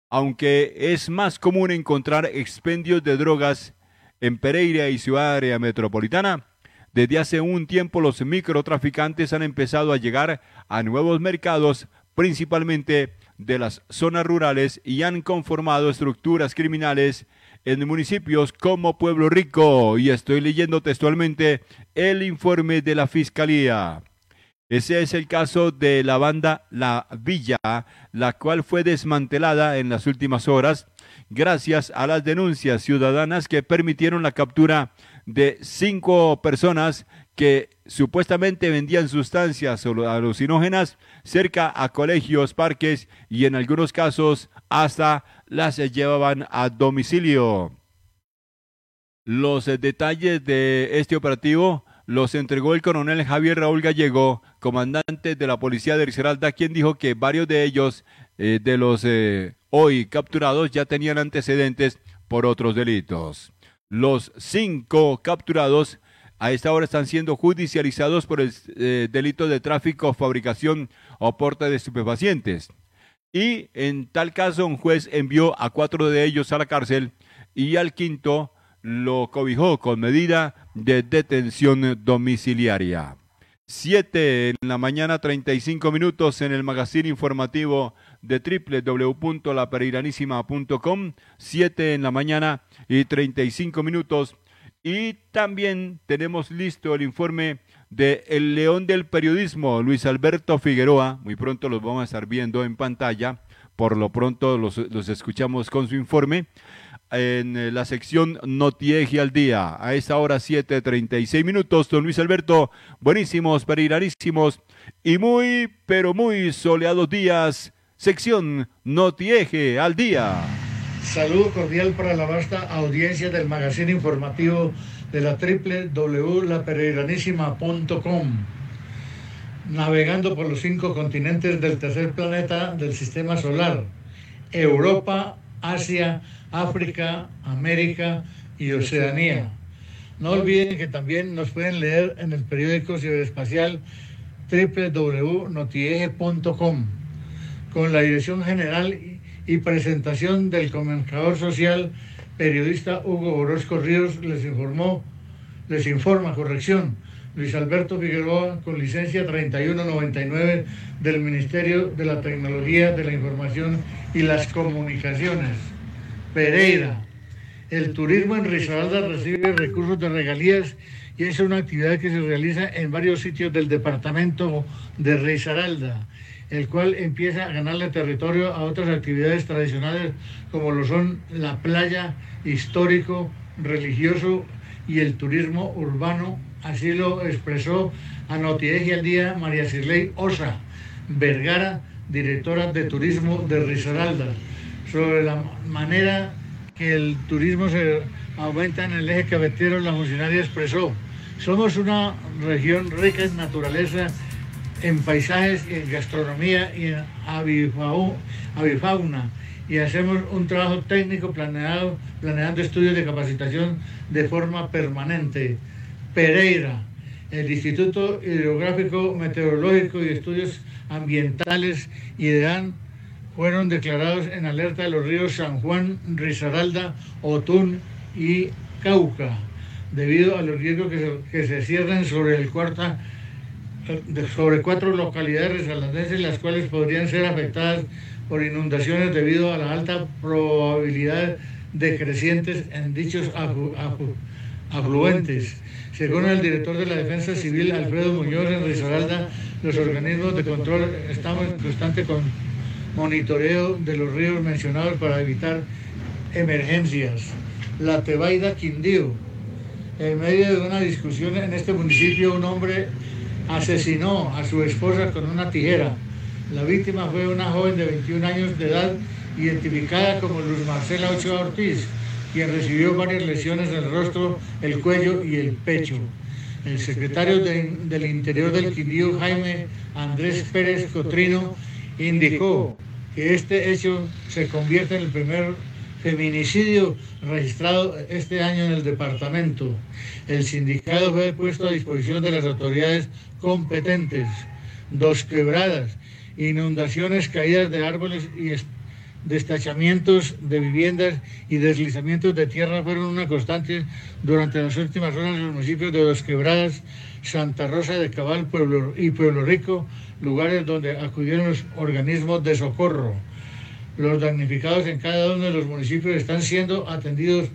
Aunque es más común encontrar expendios de drogas en Pereira y Ciudad Área Metropolitana, desde hace un tiempo los microtraficantes han empezado a llegar a nuevos mercados, principalmente de las zonas rurales, y han conformado estructuras criminales en municipios como Pueblo Rico. Y estoy leyendo textualmente el informe de la Fiscalía. Ese es el caso de la banda La Villa, la cual fue desmantelada en las últimas horas gracias a las denuncias ciudadanas que permitieron la captura de cinco personas que supuestamente vendían sustancias alucinógenas cerca a colegios, parques y en algunos casos hasta las llevaban a domicilio. Los detalles de este operativo los entregó el coronel Javier Raúl Gallego, comandante de la policía de Risaralda, quien dijo que varios de ellos, eh, de los eh, hoy capturados ya tenían antecedentes por otros delitos. Los cinco capturados a esta hora están siendo judicializados por el eh, delito de tráfico, fabricación o porte de estupefacientes. Y en tal caso un juez envió a cuatro de ellos a la cárcel y al quinto lo cobijó con medida de detención domiciliaria. Siete en la mañana, 35 minutos en el magazine informativo de www.lapereiranísima.com, 7 en la mañana y 35 minutos. Y también tenemos listo el informe de El León del Periodismo, Luis Alberto Figueroa. Muy pronto los vamos a estar viendo en pantalla. Por lo pronto los, los escuchamos con su informe en la sección Notieje al Día. A esa hora 7.36 minutos, don Luis Alberto, buenísimos, periranísimos y muy, pero muy soleados días sección Notieje al Día. Saludo cordial para la vasta audiencia del magazine informativo de la www.lapereiranísima.com. Navegando por los cinco continentes del tercer planeta del sistema solar, Europa, Asia, África, América y Oceanía. No olviden que también nos pueden leer en el periódico ciberespacial www.notieje.com con la dirección general y presentación del comunicador social, periodista Hugo Orozco Ríos, les informó, les informa, corrección, Luis Alberto Figueroa, con licencia 3199 del Ministerio de la Tecnología de la Información y las Comunicaciones. Pereira. El turismo en Risaralda recibe recursos de regalías y es una actividad que se realiza en varios sitios del departamento de Risaralda el cual empieza a ganarle territorio a otras actividades tradicionales como lo son la playa, histórico, religioso y el turismo urbano. Así lo expresó a Notieje al Día María Cirley Osa Vergara, directora de turismo de Risaralda, sobre la manera que el turismo se aumenta en el eje cafetero, la funcionaria expresó, somos una región rica en naturaleza en paisajes, en gastronomía y en avifauna. Y hacemos un trabajo técnico planeado, planeando estudios de capacitación de forma permanente. Pereira, el Instituto Hidrográfico Meteorológico y Estudios Ambientales IDEAN fueron declarados en alerta de los ríos San Juan, Risaralda, Otún y Cauca, debido a los riesgos que se, que se cierran sobre el cuarta sobre cuatro localidades resalandenses, las cuales podrían ser afectadas por inundaciones debido a la alta probabilidad de crecientes en dichos afluentes. Según el director de la Defensa Civil, Alfredo Muñoz, en Risaralda, los organismos de control estamos en constante con monitoreo de los ríos mencionados para evitar emergencias. La Tebaida Quindío. En medio de una discusión en este municipio, un hombre asesinó a su esposa con una tijera. La víctima fue una joven de 21 años de edad identificada como Luz Marcela Ochoa Ortiz, quien recibió varias lesiones en el rostro, el cuello y el pecho. El secretario del Interior del Quindío, Jaime Andrés Pérez Cotrino, indicó que este hecho se convierte en el primer feminicidio registrado este año en el departamento. El sindicato fue puesto a disposición de las autoridades competentes. Dos quebradas, inundaciones, caídas de árboles y destachamientos de viviendas y deslizamientos de tierra fueron una constante durante las últimas horas en los municipios de Dos Quebradas, Santa Rosa de Cabal Pueblo, y Pueblo Rico, lugares donde acudieron los organismos de socorro. Los damnificados en cada uno de los municipios están siendo atendidos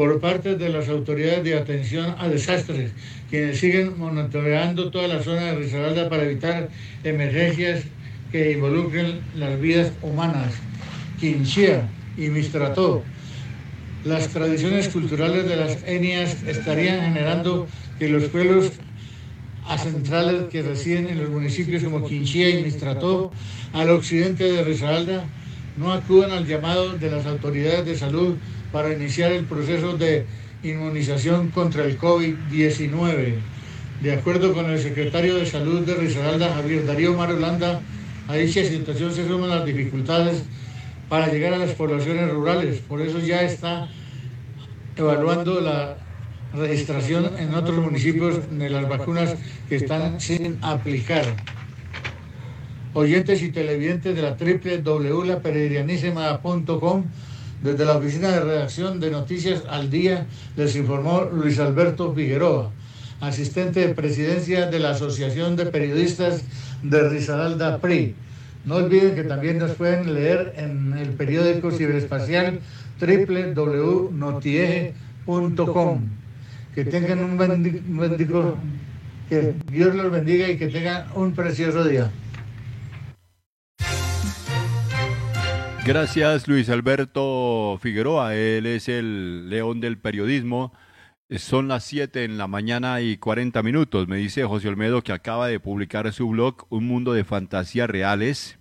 por parte de las autoridades de atención a desastres, quienes siguen monitoreando toda la zona de Risaralda para evitar emergencias que involucren las vidas humanas. Quinchea y Mistrató. Las tradiciones culturales de las etnias estarían generando que los pueblos acentrales que residen en los municipios como Quinchea y Mistrató, al occidente de Risaralda, no acudan al llamado de las autoridades de salud para iniciar el proceso de inmunización contra el COVID-19. De acuerdo con el secretario de Salud de Risaralda, Javier Darío Marolanda, a dicha situación se suman las dificultades para llegar a las poblaciones rurales. Por eso ya está evaluando la registración en otros municipios de las vacunas que están sin aplicar. Oyentes y televidentes de la www.laperegrinanísima.com, desde la oficina de redacción de Noticias al Día, les informó Luis Alberto Figueroa, asistente de presidencia de la Asociación de Periodistas de Risaralda PRI. No olviden que también nos pueden leer en el periódico ciberespacial www.notieje.com. Que tengan un bendigo, que Dios los bendiga y que tengan un precioso día. Gracias Luis Alberto Figueroa, él es el león del periodismo. Son las 7 en la mañana y 40 minutos. Me dice José Olmedo que acaba de publicar su blog Un mundo de fantasías reales,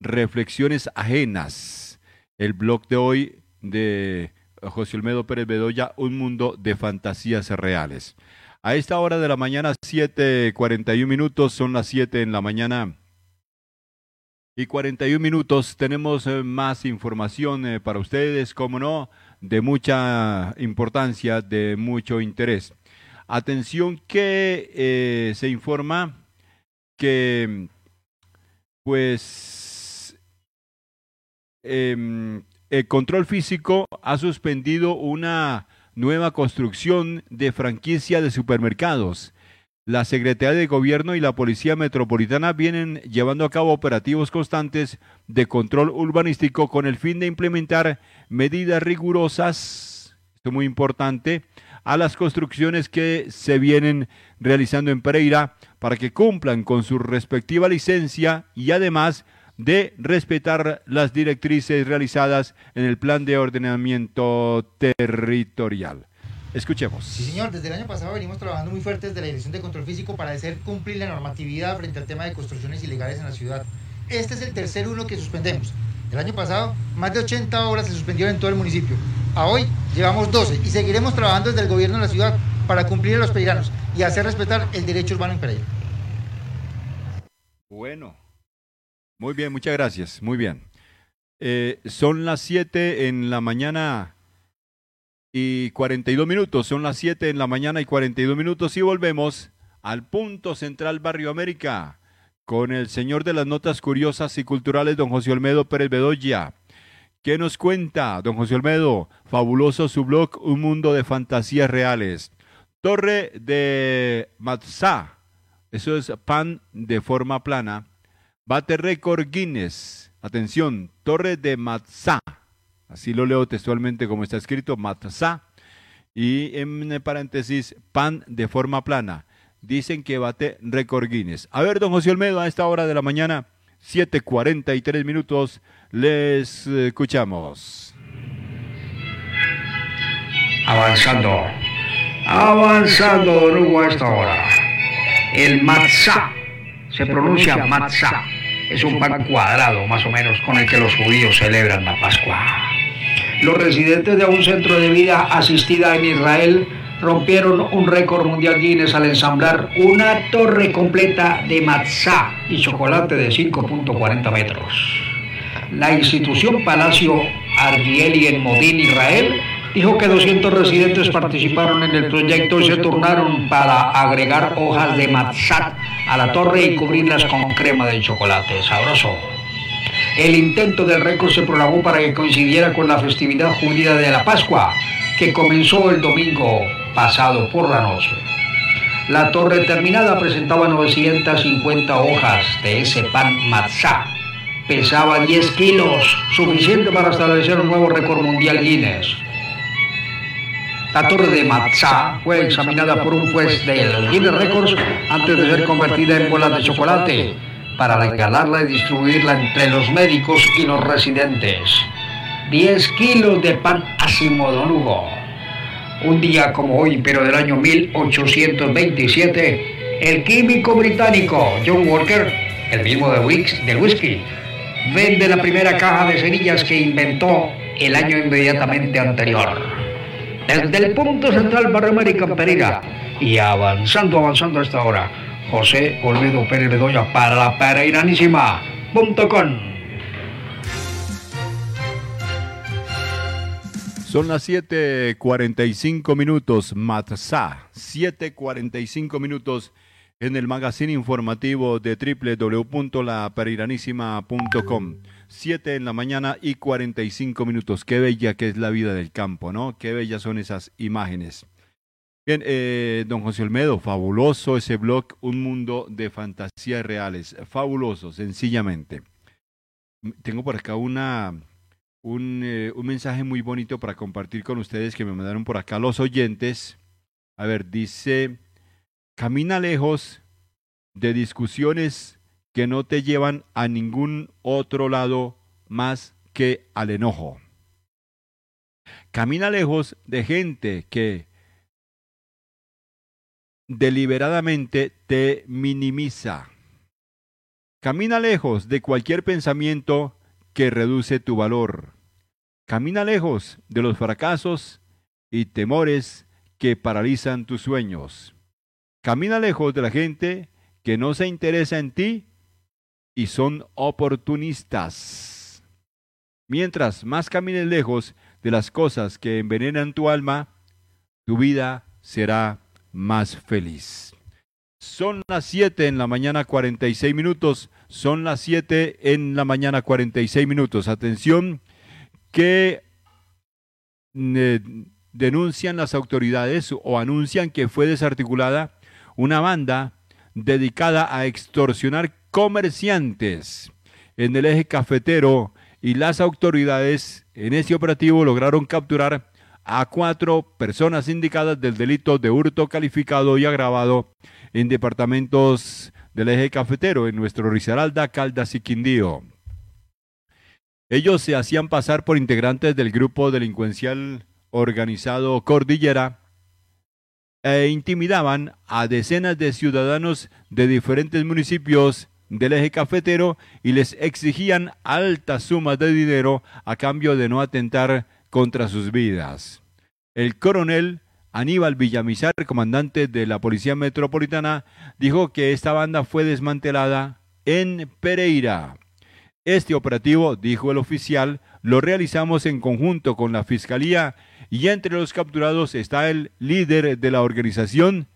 reflexiones ajenas. El blog de hoy de José Olmedo Pérez Bedoya, Un mundo de fantasías reales. A esta hora de la mañana, 7:41 minutos, son las 7 en la mañana y 41 minutos. Tenemos eh, más información eh, para ustedes, como no de mucha importancia, de mucho interés. Atención que eh, se informa que pues em, el control físico ha suspendido una nueva construcción de franquicia de supermercados. La Secretaría de Gobierno y la Policía Metropolitana vienen llevando a cabo operativos constantes de control urbanístico con el fin de implementar medidas rigurosas, esto es muy importante, a las construcciones que se vienen realizando en Pereira para que cumplan con su respectiva licencia y además de respetar las directrices realizadas en el plan de ordenamiento territorial. Escuchemos. Sí, señor. Desde el año pasado venimos trabajando muy fuerte desde la Dirección de Control Físico para hacer cumplir la normatividad frente al tema de construcciones ilegales en la ciudad. Este es el tercer uno que suspendemos. El año pasado, más de 80 obras se suspendieron en todo el municipio. A hoy llevamos 12 y seguiremos trabajando desde el gobierno de la ciudad para cumplir a los pereiranos y hacer respetar el derecho urbano en Pereira. Bueno, muy bien, muchas gracias, muy bien. Eh, son las 7 en la mañana y 42 minutos. Son las 7 en la mañana y 42 minutos y volvemos al punto central Barrio América con el señor de las notas curiosas y culturales, don José Olmedo Pérez Bedoya. ¿Qué nos cuenta, don José Olmedo? Fabuloso su blog, Un Mundo de Fantasías Reales. Torre de Matzá, eso es pan de forma plana. Bate récord Guinness. Atención, Torre de Matzá Así lo leo textualmente como está escrito, matzá. Y en paréntesis, pan de forma plana. Dicen que bate récord Guinness. A ver, don José Olmedo, a esta hora de la mañana, 7:43 minutos, les escuchamos. Avanzando, avanzando, Don Hugo, a esta hora. El matzah se pronuncia matzah. Es un pan cuadrado más o menos con el que los judíos celebran la Pascua. Los residentes de un centro de vida asistida en Israel rompieron un récord mundial Guinness al ensamblar una torre completa de matzah y chocolate de 5.40 metros. La institución Palacio Ardieli en Modín, Israel, dijo que 200 residentes participaron en el proyecto y se turnaron para agregar hojas de matzah a la torre y cubrirlas con crema de chocolate sabroso. El intento del récord se prolongó para que coincidiera con la festividad judía de la Pascua, que comenzó el domingo pasado por la noche. La torre terminada presentaba 950 hojas de ese pan matzah. Pesaba 10 kilos, suficiente para establecer un nuevo récord mundial Guinness. La torre de matzah fue examinada por un juez del Guinness Records antes de ser convertida en bolas de chocolate para regalarla y distribuirla entre los médicos y los residentes. 10 kilos de pan ácimo, don Hugo. Un día como hoy, pero del año 1827, el químico británico John Walker, el mismo de Wix, del whisky, vende la primera caja de cerillas que inventó el año inmediatamente anterior. Desde el punto central Barrio América Pereira y avanzando, avanzando hasta ahora, José Olmedo Pérez Bedoya para la pereiranísima.com. Son las 7:45 minutos, Matzah, 7:45 minutos en el magazine informativo de www.lapereiranísima.com. 7 en la mañana y 45 minutos. Qué bella que es la vida del campo, ¿no? Qué bellas son esas imágenes. Bien, eh, don José Olmedo, fabuloso ese blog, un mundo de fantasías reales. Fabuloso, sencillamente. Tengo por acá una, un, eh, un mensaje muy bonito para compartir con ustedes que me mandaron por acá los oyentes. A ver, dice, camina lejos de discusiones que no te llevan a ningún otro lado más que al enojo. Camina lejos de gente que deliberadamente te minimiza. Camina lejos de cualquier pensamiento que reduce tu valor. Camina lejos de los fracasos y temores que paralizan tus sueños. Camina lejos de la gente que no se interesa en ti y son oportunistas. Mientras más camines lejos de las cosas que envenenan tu alma, tu vida será más feliz. Son las 7 en la mañana 46 minutos. Son las 7 en la mañana 46 minutos. Atención que eh, denuncian las autoridades o anuncian que fue desarticulada una banda dedicada a extorsionar comerciantes en el eje cafetero y las autoridades en ese operativo lograron capturar a cuatro personas indicadas del delito de hurto calificado y agravado en departamentos del eje cafetero en nuestro Risaralda, Caldas y Quindío. Ellos se hacían pasar por integrantes del grupo delincuencial organizado Cordillera e intimidaban a decenas de ciudadanos de diferentes municipios del eje cafetero y les exigían altas sumas de dinero a cambio de no atentar contra sus vidas. El coronel Aníbal Villamizar, comandante de la Policía Metropolitana, dijo que esta banda fue desmantelada en Pereira. Este operativo, dijo el oficial, lo realizamos en conjunto con la Fiscalía y entre los capturados está el líder de la organización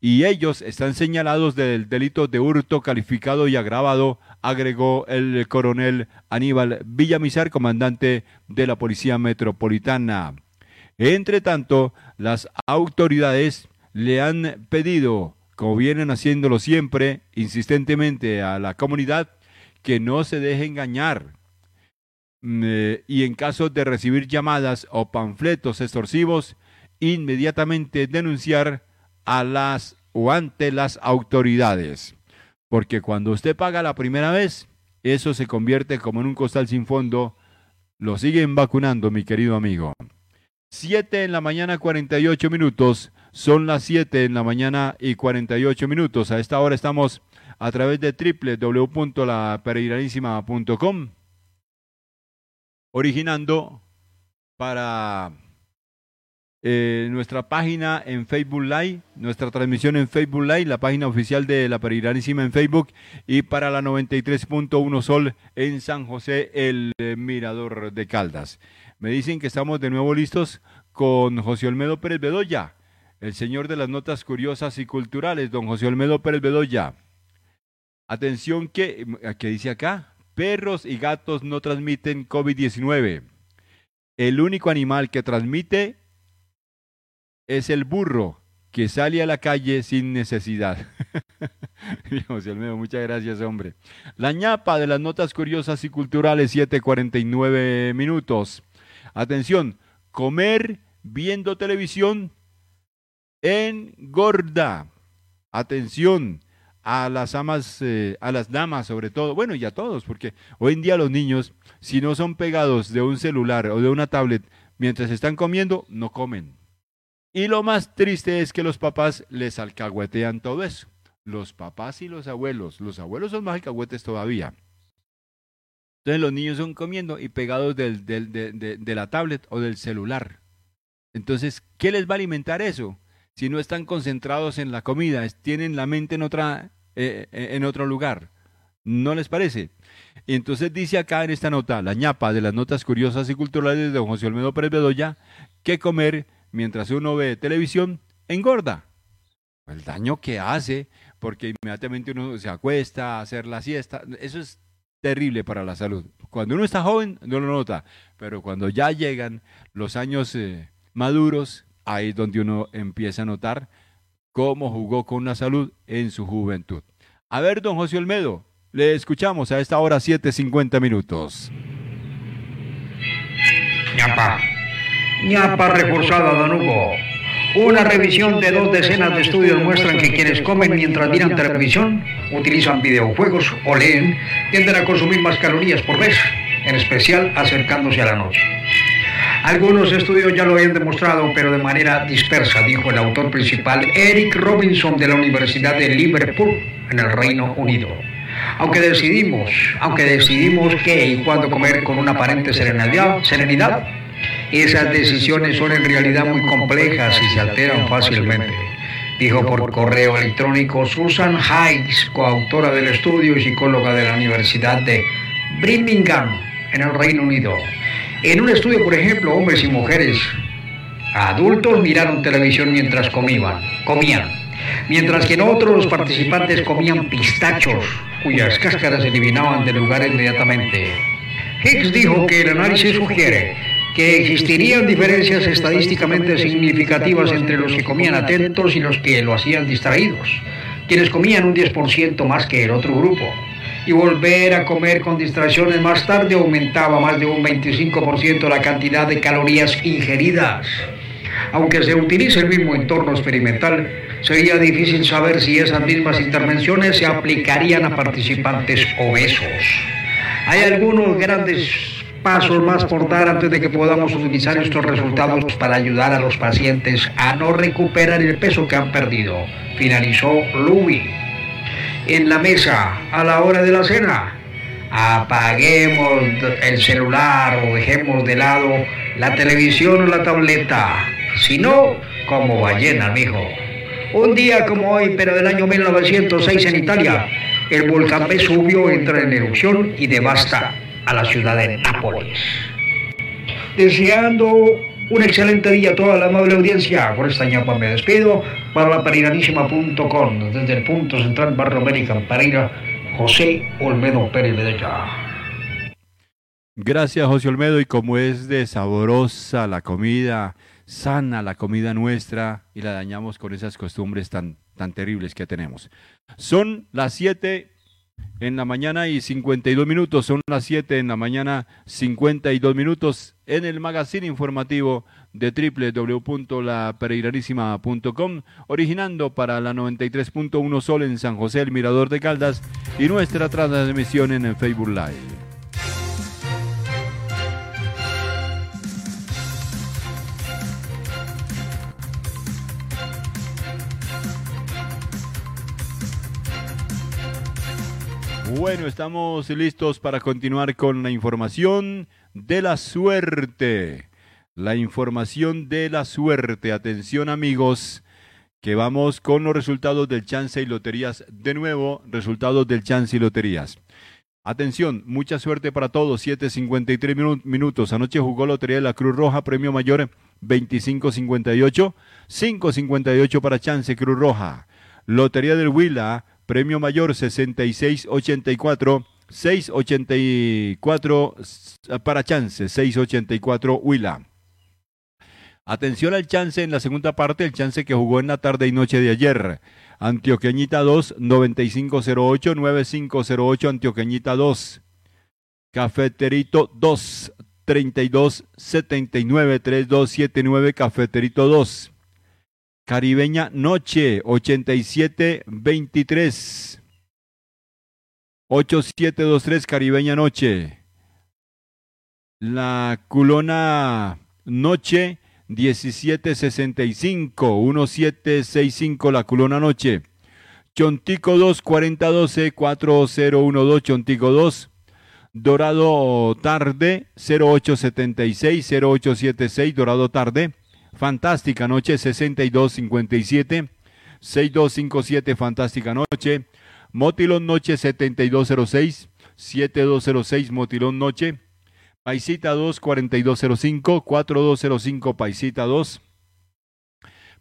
y ellos están señalados del delito de hurto calificado y agravado, agregó el coronel Aníbal Villamizar, comandante de la Policía Metropolitana. Entre tanto, las autoridades le han pedido, como vienen haciéndolo siempre, insistentemente a la comunidad, que no se deje engañar. Mm, eh, y en caso de recibir llamadas o panfletos extorsivos, inmediatamente denunciar a las o ante las autoridades. Porque cuando usted paga la primera vez, eso se convierte como en un costal sin fondo. Lo siguen vacunando, mi querido amigo. 7 en la mañana 48 minutos. Son las 7 en la mañana y 48 minutos. A esta hora estamos a través de www.lapereiranísima.com originando para eh, nuestra página en Facebook Live, nuestra transmisión en Facebook Live, la página oficial de La Pereiranísima en Facebook y para la 93.1 Sol en San José, el eh, Mirador de Caldas. Me dicen que estamos de nuevo listos con José Olmedo Pérez Bedoya, el señor de las notas curiosas y culturales, don José Olmedo Pérez Bedoya. Atención que, ¿qué dice acá? Perros y gatos no transmiten COVID-19. El único animal que transmite es el burro que sale a la calle sin necesidad. José Olmedo, muchas gracias, hombre. La ñapa de las notas curiosas y culturales, 7:49 minutos. Atención, comer viendo televisión engorda. Atención a las amas, eh, a las damas sobre todo, bueno, y a todos, porque hoy en día los niños, si no son pegados de un celular o de una tablet mientras están comiendo, no comen. Y lo más triste es que los papás les alcahuetean todo eso. Los papás y los abuelos. Los abuelos son más alcahuetes todavía. Entonces los niños son comiendo y pegados del, del, de, de, la tablet o del celular. Entonces, ¿qué les va a alimentar eso? Si no están concentrados en la comida, tienen la mente en, otra, eh, eh, en otro lugar. ¿No les parece? Y entonces dice acá en esta nota, la ñapa de las notas curiosas y culturales de don José Olmedo Pérez Bedoya, que comer mientras uno ve televisión engorda. El daño que hace, porque inmediatamente uno se acuesta a hacer la siesta, eso es terrible para la salud. Cuando uno está joven no lo nota, pero cuando ya llegan los años eh, maduros, ahí es donde uno empieza a notar cómo jugó con la salud en su juventud. A ver, don José Olmedo, le escuchamos a esta hora 7.50 minutos. Ñapa reforzada, don Hugo. Una revisión de dos decenas de estudios muestran que quienes comen mientras miran televisión, utilizan videojuegos o leen, tienden a consumir más calorías por vez, en especial acercándose a la noche. Algunos estudios ya lo habían demostrado, pero de manera dispersa, dijo el autor principal Eric Robinson de la Universidad de Liverpool, en el Reino Unido. Aunque decidimos, aunque decidimos qué y cuándo comer con una aparente serenidad, serenidad esas decisiones son en realidad muy complejas y se alteran fácilmente, dijo por correo electrónico Susan Hikes, coautora del estudio y psicóloga de la Universidad de Birmingham, en el Reino Unido. En un estudio, por ejemplo, hombres y mujeres adultos miraron televisión mientras comían, comían, mientras que en otros los participantes comían pistachos, cuyas cáscaras se eliminaban del lugar inmediatamente. Hicks dijo que el análisis sugiere que existirían diferencias estadísticamente significativas entre los que comían atentos y los que lo hacían distraídos, quienes comían un 10% más que el otro grupo. Y volver a comer con distracciones más tarde aumentaba más de un 25% la cantidad de calorías ingeridas. Aunque se utilice el mismo entorno experimental, sería difícil saber si esas mismas intervenciones se aplicarían a participantes obesos. Hay algunos grandes pasos más por dar antes de que podamos utilizar estos resultados para ayudar a los pacientes a no recuperar el peso que han perdido, finalizó Louis. En la mesa, a la hora de la cena, apaguemos el celular o dejemos de lado la televisión o la tableta. Si no, como ballena, mijo. Un día como hoy, pero del año 1906 en Italia, el volcán Vesubio entra en erupción y devasta a la ciudad de Nápoles. Deseando un excelente día a toda la amable audiencia. Por esta ñapa me despido para la pereiranísima.com desde el punto central Barrio América Pereira, José Olmedo Pérez Medella. Gracias José Olmedo y como es de sabrosa la comida, sana la comida nuestra y la dañamos con esas costumbres tan, tan terribles que tenemos. Son las 7 en la mañana y 52 minutos, son las 7 en la mañana 52 minutos en el magazine informativo de www.lapereiranísima.com, originando para la 93.1 Sol en San José, el Mirador de Caldas, y nuestra transmisión en el Facebook Live. Bueno, estamos listos para continuar con la información de la suerte. La información de la suerte. Atención amigos, que vamos con los resultados del chance y loterías. De nuevo, resultados del chance y loterías. Atención, mucha suerte para todos. 7.53 minutos. Anoche jugó Lotería de la Cruz Roja, premio mayor 25.58. 5.58 para Chance Cruz Roja. Lotería del Huila, premio mayor 66.84. 6.84 para Chance, 6.84 Huila. Atención al chance en la segunda parte, el chance que jugó en la tarde y noche de ayer. Antioqueñita 2, 9508, 9508, Antioqueñita 2. Cafeterito 2, 32, 79, 3279, Cafeterito 2. Caribeña Noche, 87, 23. 8723, Caribeña Noche. La culona Noche, 1765, 1765 la culona noche. Chontico 2, 4012, 4012, Chontico 2. Dorado tarde, 0876, 0876, Dorado tarde. Fantástica noche, 6257, 6257, Fantástica noche. Motilón noche, 7206, 7206, Motilón noche. Paisita 2, 4205, 4205, Paisita 2.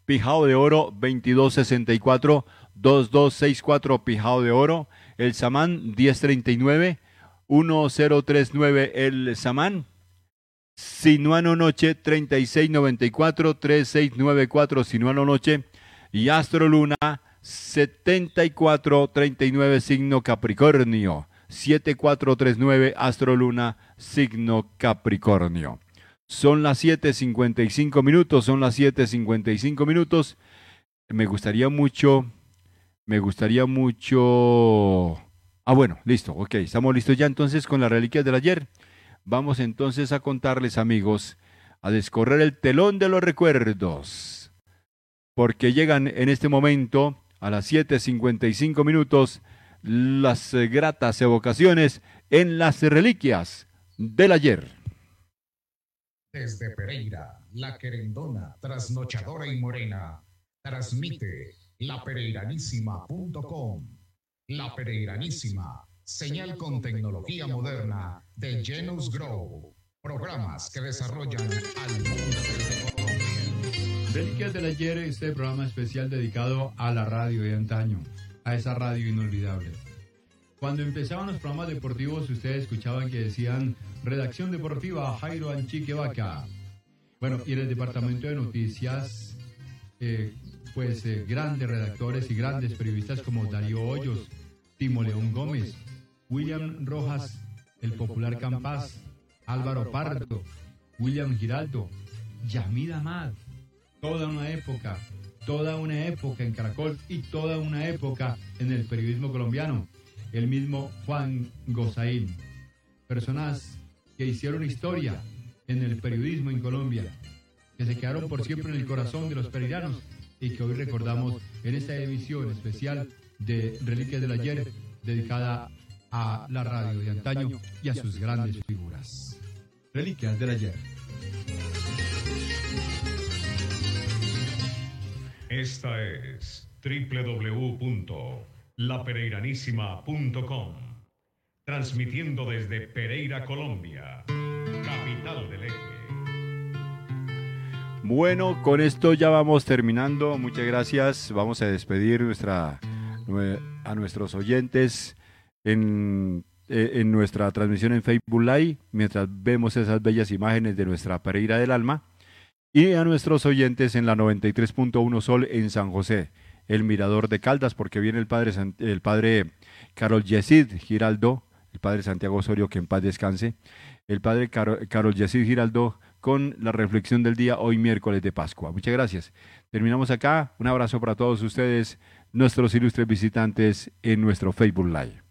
Pijao de Oro 2264, 2264, Pijao de Oro. El Samán 1039, 1039, el Samán. Sinuano Noche 3694, 3694, Sinuano Noche. Y Astro Luna 7439, signo Capricornio. 7439 Astro Luna, signo Capricornio. Son las 7.55 minutos, son las 7.55 minutos. Me gustaría mucho, me gustaría mucho... Ah, bueno, listo, ok, estamos listos ya entonces con las reliquias del ayer. Vamos entonces a contarles, amigos, a descorrer el telón de los recuerdos. Porque llegan en este momento, a las 7.55 minutos, las eh, gratas evocaciones en las reliquias del ayer. Desde Pereira, la querendona, trasnochadora y morena, transmite lapereiranísima.com. La Pereiranísima, señal con tecnología moderna de Genus Grow. Programas que desarrollan al mundo de Colombia. Reliquias del ayer, este programa especial dedicado a la radio de antaño a esa radio inolvidable. Cuando empezaban los programas deportivos, ustedes escuchaban que decían redacción deportiva Jairo Anchique Vaca. Bueno, y en el departamento de noticias, eh, pues eh, grandes redactores y grandes periodistas como Darío Hoyos, Timo León Gómez, William Rojas, el popular Campas, Álvaro Pardo, William Giraldo, Yamid Amad, toda una época toda una época en Caracol y toda una época en el periodismo colombiano. El mismo Juan Gozaín. Personas que hicieron historia en el periodismo en Colombia, que se quedaron por siempre en el corazón de los pereiranos y que hoy recordamos en esta emisión especial de Reliquias del Ayer, dedicada a la radio de antaño y a sus grandes figuras. Reliquias del Ayer. Esta es www.lapereiranísima.com, transmitiendo desde Pereira, Colombia, capital del eje. Bueno, con esto ya vamos terminando. Muchas gracias. Vamos a despedir nuestra, a nuestros oyentes en, eh, en nuestra transmisión en Facebook Live, mientras vemos esas bellas imágenes de nuestra Pereira del Alma y a nuestros oyentes en la 93.1 Sol en San José, el Mirador de Caldas, porque viene el padre, el padre Carol Yesid Giraldo, el padre Santiago Osorio, que en paz descanse, el padre Carol, Carol Yesid Giraldo con la reflexión del día hoy miércoles de Pascua. Muchas gracias. Terminamos acá. Un abrazo para todos ustedes, nuestros ilustres visitantes en nuestro Facebook Live.